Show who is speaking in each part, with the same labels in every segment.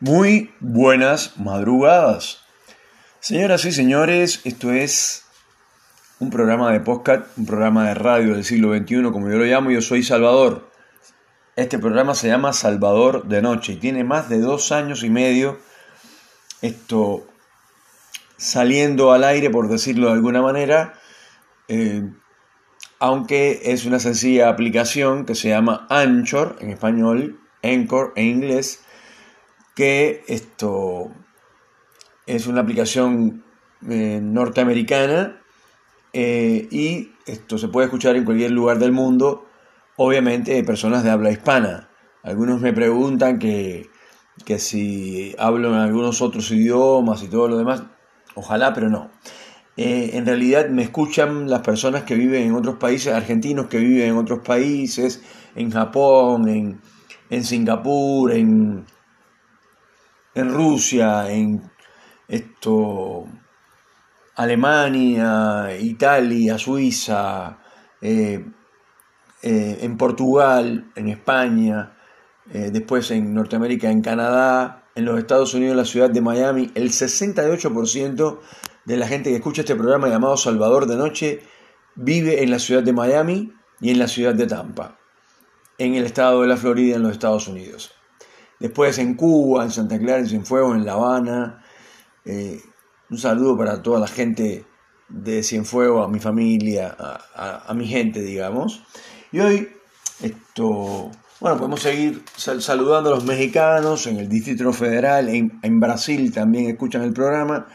Speaker 1: Muy buenas madrugadas. Señoras y señores, esto es un programa de podcast, un programa de radio del siglo XXI, como yo lo llamo, yo soy Salvador. Este programa se llama Salvador de Noche y tiene más de dos años y medio esto saliendo al aire, por decirlo de alguna manera, eh, aunque es una sencilla aplicación que se llama Anchor en español, Anchor en inglés, que esto es una aplicación eh, norteamericana eh, y esto se puede escuchar en cualquier lugar del mundo, obviamente de personas de habla hispana. Algunos me preguntan que, que si hablo en algunos otros idiomas y todo lo demás, ojalá, pero no. Eh, en realidad me escuchan las personas que viven en otros países, argentinos que viven en otros países, en Japón, en, en Singapur, en, en Rusia, en esto, Alemania, Italia, Suiza, eh, eh, en Portugal, en España, eh, después en Norteamérica, en Canadá, en los Estados Unidos, en la ciudad de Miami, el 68% de la gente que escucha este programa llamado Salvador de Noche vive en la ciudad de Miami y en la ciudad de Tampa, en el estado de la Florida, en los Estados Unidos. Después en Cuba, en Santa Clara, en Cienfuegos, en La Habana. Eh, un saludo para toda la gente de Cienfuegos, a mi familia, a, mi gente, digamos. Y hoy, esto, bueno, podemos seguir saludando a los mexicanos en el Distrito Federal, en, Brasil también escuchan el programa.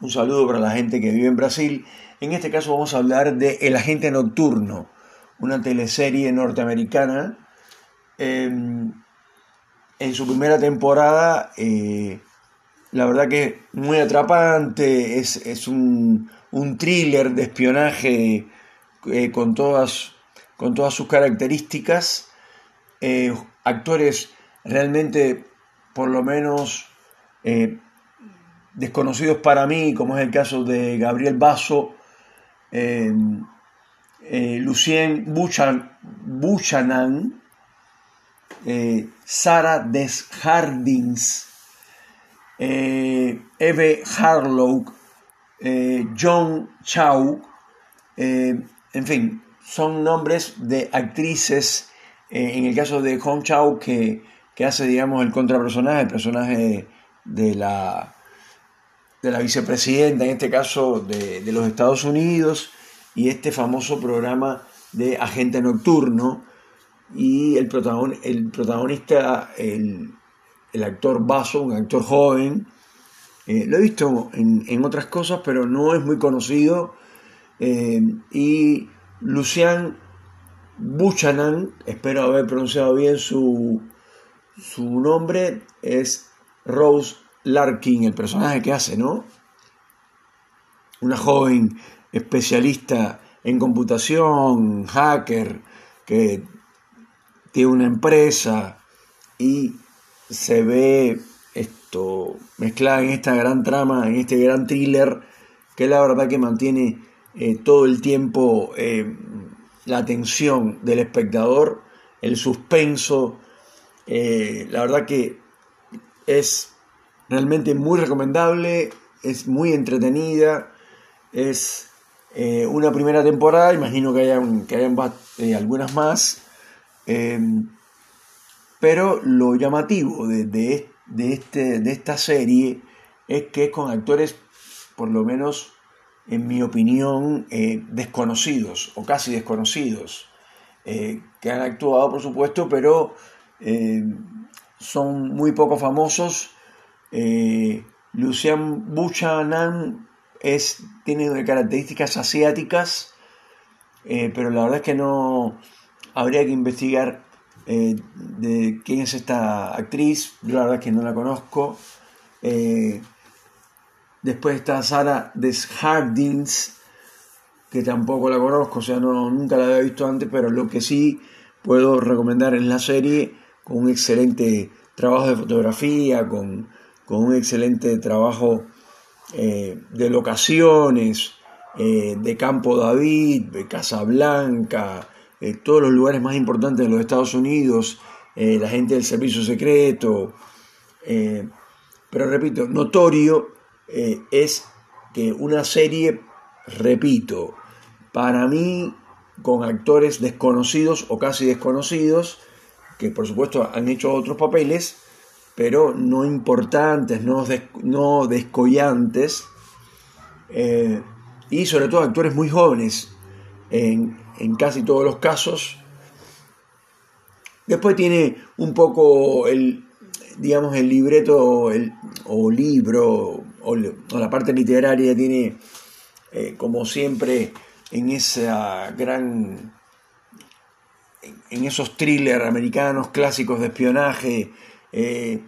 Speaker 1: Un saludo para la gente que vive en Brasil. En este caso vamos a hablar de El Agente Nocturno, una teleserie norteamericana. Em, en su primera temporada, eh, la verdad que muy atrapante, es, un, thriller de espionaje eh, con, todas, con todas sus características, eh, actores realmente por lo menos desconocidos para mí, como es el caso de Gabriel Basso, Lucien Buchanan, eh, Sarah Desjardins, eh, Eve Harlow, eh, John Chow, en fin, son nombres de actrices, en el caso de Hong Chow, que, hace, digamos, el contrapersonaje, el personaje de la, de la vicepresidenta, en este caso de, de los Estados Unidos, y este famoso programa de Agente Nocturno, y el, el protagonista, el, actor Basso, un actor joven, eh, lo he visto en, otras cosas, pero no es muy conocido. Eh, y Lucian Buchanan, espero haber pronunciado bien su, su nombre, es Rose Larkin, el personaje que hace, ¿no? Una joven especialista en computación, hacker, que tiene una empresa y se ve esto mezclada en esta gran trama, en este gran thriller, que la verdad que mantiene eh, todo el tiempo eh, la atención del espectador, el suspenso, eh, la verdad que es realmente muy recomendable, es muy entretenida, es una primera temporada, imagino que hayan, que hayan algunas más, Em, pero lo llamativo de, este, de esta serie es que es con actores, por lo menos en mi opinión, eh, desconocidos o casi desconocidos, eh, que han actuado, por supuesto, pero eh, son muy poco famosos. Lucian Buchanan es, tiene características asiáticas, pero la verdad es que no, habría que investigar eh, de quién es esta actriz, yo la verdad es que no la conozco. Eh, después está Sara Deshardins, que tampoco la conozco, o sea, no, nunca la había visto antes, pero lo que sí puedo recomendar es la serie, con un excelente trabajo de fotografía, con, un excelente trabajo eh, de locaciones, de Campo David, de Casablanca, todos los lugares más importantes de los Estados Unidos, eh, la gente del servicio secreto, eh, pero repito, notorio eh, es que una serie, repito, para mí con actores desconocidos o casi desconocidos, que por supuesto han hecho otros papeles, pero no importantes, no, no descollantes, y sobre todo actores muy jóvenes en, casi todos los casos. Después tiene un poco el, digamos, el libreto o libro o, la parte literaria tiene, eh, como siempre, en esa gran en esos thrillers americanos clásicos de espionaje eh,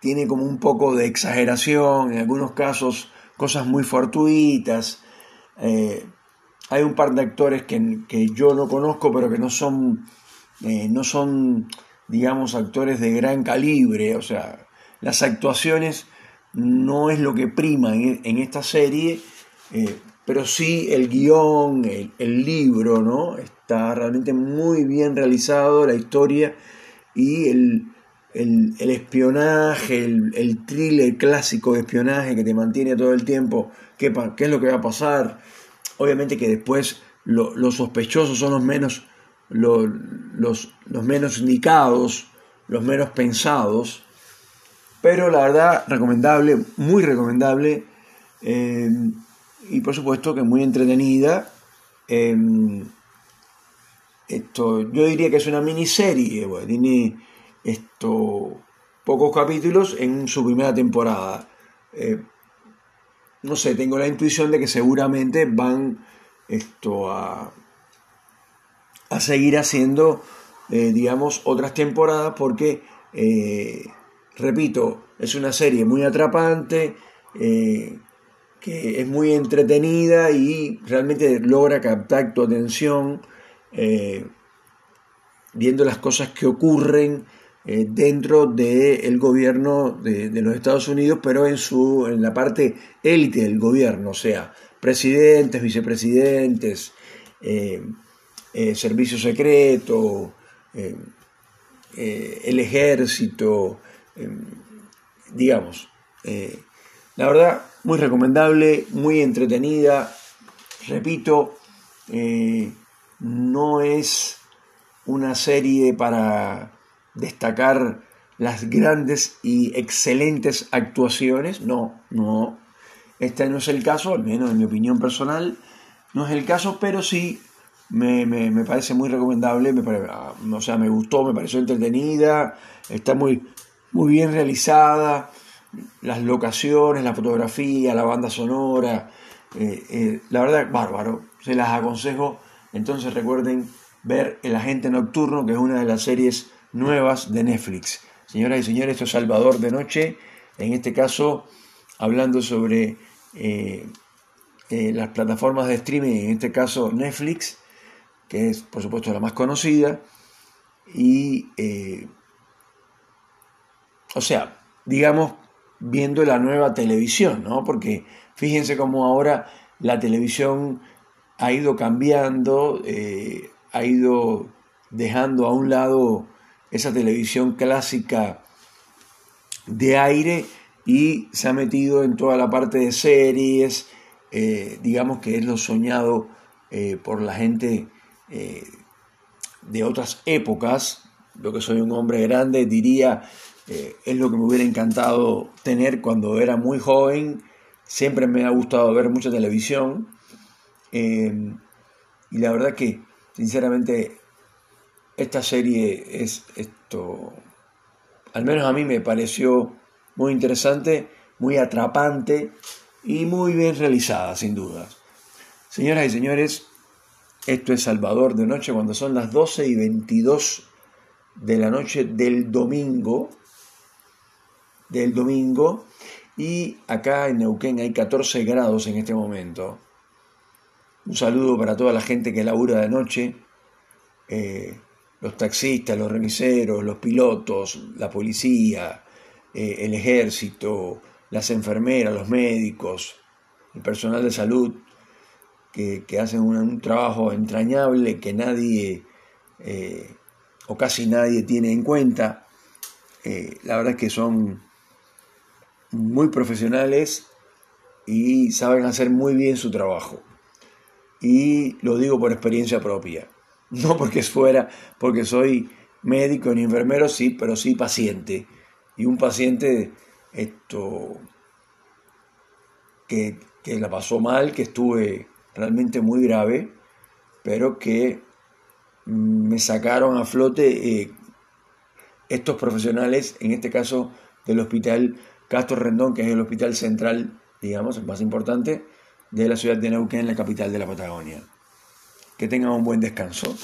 Speaker 1: tiene como un poco de exageración, en algunos casos cosas muy fortuitas. Eh, hay un par de actores que, yo no conozco, pero que no son, eh, no son, digamos, actores de gran calibre. O sea, las actuaciones no es lo que prima en, esta serie, pero sí el guion, el, libro, ¿no? Está realmente muy bien realizado, la historia y el, espionaje, el, thriller clásico de espionaje que te mantiene todo el tiempo, qué, qué es lo que va a pasar. Obviamente que después los sospechosos son los menos, los, los, menos indicados, los menos pensados, pero la verdad, recomendable, muy recomendable. Eh, y por supuesto que muy entretenida. Em, esto, yo diría que es una miniserie, tiene esto, pocos capítulos en su primera temporada. Eh, no sé, tengo la intuición de que seguramente van esto a, a seguir haciendo, eh, digamos, otras temporadas porque, eh, repito, es una serie muy atrapante, que es muy entretenida y realmente logra captar tu atención eh, viendo las cosas que ocurren eh, dentro del gobierno de, los Estados Unidos, pero en, su, en la parte élite del gobierno, o sea, presidentes, vicepresidentes, eh, servicio secreto, el ejército, digamos. la verdad, muy recomendable, muy entretenida. Repito, eh, no es una serie para destacar las grandes y excelentes actuaciones, no, no. Este no es el caso, al menos en mi opinión personal, no es el caso, pero sí me, parece muy recomendable, me o sea, me gustó, me pareció entretenida, está muy, muy bien realizada, las locaciones, la fotografía, la banda sonora, eh, eh, la verdad, bárbaro, se las aconsejo. Entonces recuerden ver El Agente Nocturno, que es una de las series nuevas de Netflix. Señoras y señores, esto es Salvador de Noche, en este caso hablando sobre eh, las plataformas de streaming, en este caso Netflix, que es por supuesto la más conocida, y, o sea, digamos viendo la nueva televisión, ¿no? Porque fíjense cómo ahora la televisión ha ido cambiando, eh, ha ido dejando a un lado esa televisión clásica de aire y se ha metido en toda la parte de series, eh, digamos que es lo soñado eh, por la gente de otras épocas. Yo que soy un hombre grande diría eh, es lo que me hubiera encantado tener cuando era muy joven. Siempre me ha gustado ver mucha televisión. Eh, y la verdad que, sinceramente, esta serie es esto, al menos a mí me pareció muy interesante, muy atrapante y muy bien realizada, sin duda. Señoras y señores, esto es Salvador de Noche cuando son las 12 y 22 de la noche del domingo del domingo y acá en Neuquén hay 14 grados en este momento. Un saludo para toda la gente que labura de noche, eh, los taxistas, los remiseros, los pilotos, la policía, eh, el ejército, las enfermeras, los médicos, el personal de salud, que, hacen un, trabajo entrañable que nadie eh, o casi nadie tiene en cuenta. la verdad es que son muy profesionales y saben hacer muy bien su trabajo. Y lo digo por experiencia propia, no porque fuera, porque soy médico ni enfermero, sí, pero sí paciente. Y un paciente esto, que, que la pasó mal, que estuve realmente muy grave, pero que me sacaron a flote eh, estos profesionales, en este caso del hospital Castro Rendón, que es el hospital central, digamos, el más importante de la ciudad de Neuquén, la capital de la Patagonia. Que tengan un buen descanso.